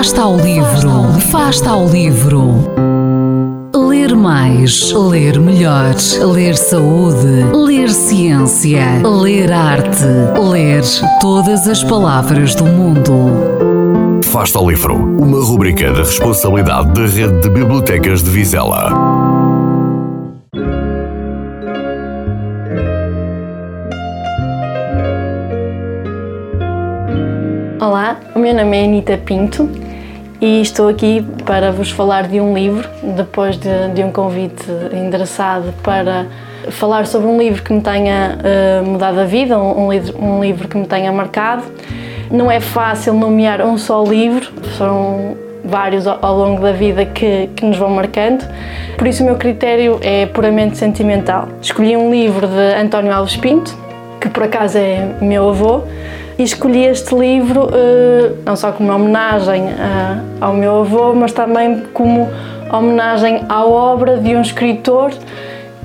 Fasta ao livro, fasta ao livro. Ler mais, ler melhor, ler saúde, ler ciência, ler arte, ler todas as palavras do mundo. Fasta ao livro, uma rubrica da responsabilidade da Rede de Bibliotecas de Vizela. Olá, o meu nome é Anita Pinto e estou aqui para vos falar de um livro, depois de, de um convite endereçado para falar sobre um livro que me tenha uh, mudado a vida, um, um, livro, que me tenha marcado. Não é fácil nomear um só livro, são vários ao longo da vida que, que nos vão marcando, por isso o meu critério é puramente sentimental. Escolhi um livro de António Alves Pinto, que por acaso é meu avô, e escolhi este livro uh, não só como homenagem uh, ao meu avô, mas também como homenagem à obra de um escritor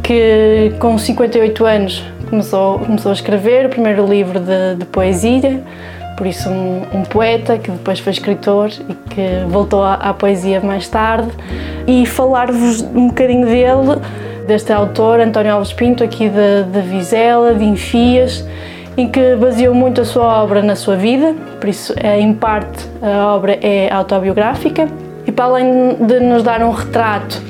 que com 58 anos começou, começou a escrever o primeiro livro de, de poesia, por isso um, um, poeta que depois foi escritor e que voltou à, à poesia mais tarde. E falar-vos um bocadinho dele, deste autor, António Alves Pinto, aqui de, de Vizela, de Enfias, em que baseou muito a sua obra na sua vida, por isso, é, em parte, a obra é autobiográfica. E para além de nos dar um retrato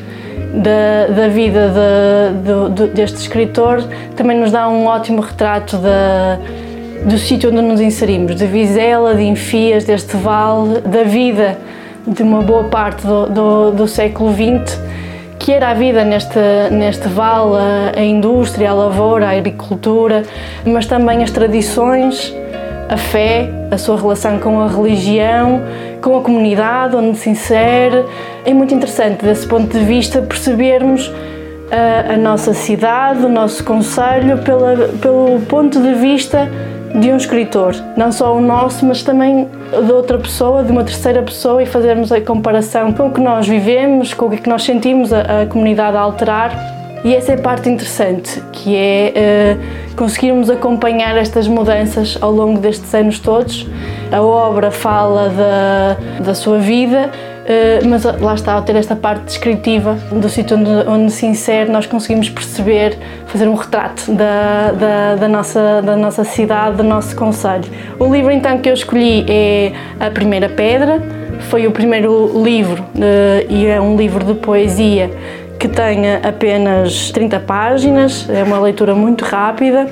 da, da vida de, de, deste escritor, também nos dá um ótimo retrato da, do sítio onde nos inserimos, de Vizela, de Enfias, deste vale, da vida de uma boa parte do, do, do século XX que era a vida neste, neste vale, a, indústria, a lavoura, a agricultura, mas também as tradições, a fé, a sua relação com a religião, com a comunidade onde se insere. É muito interessante, desse ponto de vista, percebermos a, a nossa cidade, o nosso conselho, pelo ponto de vista de um escritor, não só o nosso, mas também de outra pessoa, de uma terceira pessoa e fazermos a comparação com o que nós vivemos, com o que nós sentimos a, a comunidade a alterar. E essa é a parte interessante, que é uh, conseguirmos acompanhar estas mudanças ao longo destes anos todos. A obra fala da, da sua vida, mas lá está, ao ter esta parte descritiva do sítio onde, onde, se insere, nós conseguimos perceber, fazer um retrato da, da, da, nossa, da nossa cidade, do nosso conselho. O livro então que eu escolhi é A Primeira Pedra, foi o primeiro livro uh, e é um livro de poesia que tenha apenas 30 páginas, é uma leitura muito rápida,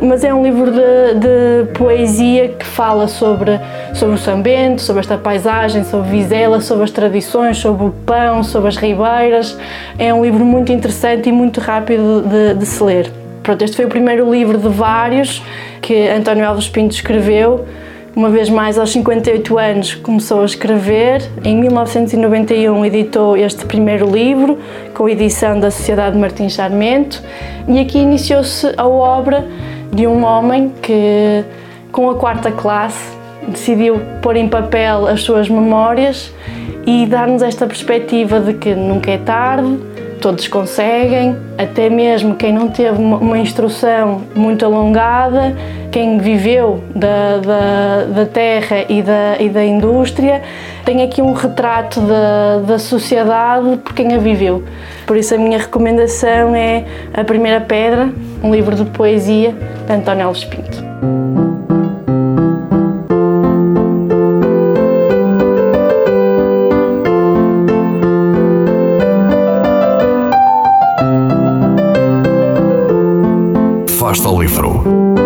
mas é um livro de, de poesia que fala sobre, sobre o Sambento, sobre esta paisagem, sobre Vizela, sobre as tradições, sobre o pão, sobre as ribeiras. É um livro muito interessante e muito rápido de, de se ler. Pronto, este foi o primeiro livro de vários que António Alves Pinto escreveu uma vez mais, aos 58 anos, começou a escrever. Em 1991 editou este primeiro livro, com edição da Sociedade Martins Sarmento, e aqui iniciou-se a obra de um homem que, com a quarta classe, decidiu pôr em papel as suas memórias e dar-nos esta perspectiva de que nunca é tarde, todos conseguem, até mesmo quem não teve uma instrução muito alongada, quem viveu da, da, da terra e da, e da indústria, tem aqui um retrato da, da sociedade por quem a viveu. Por isso a minha recomendação é A Primeira Pedra, um livro de poesia de António Alves Pinto. Afasta o livro.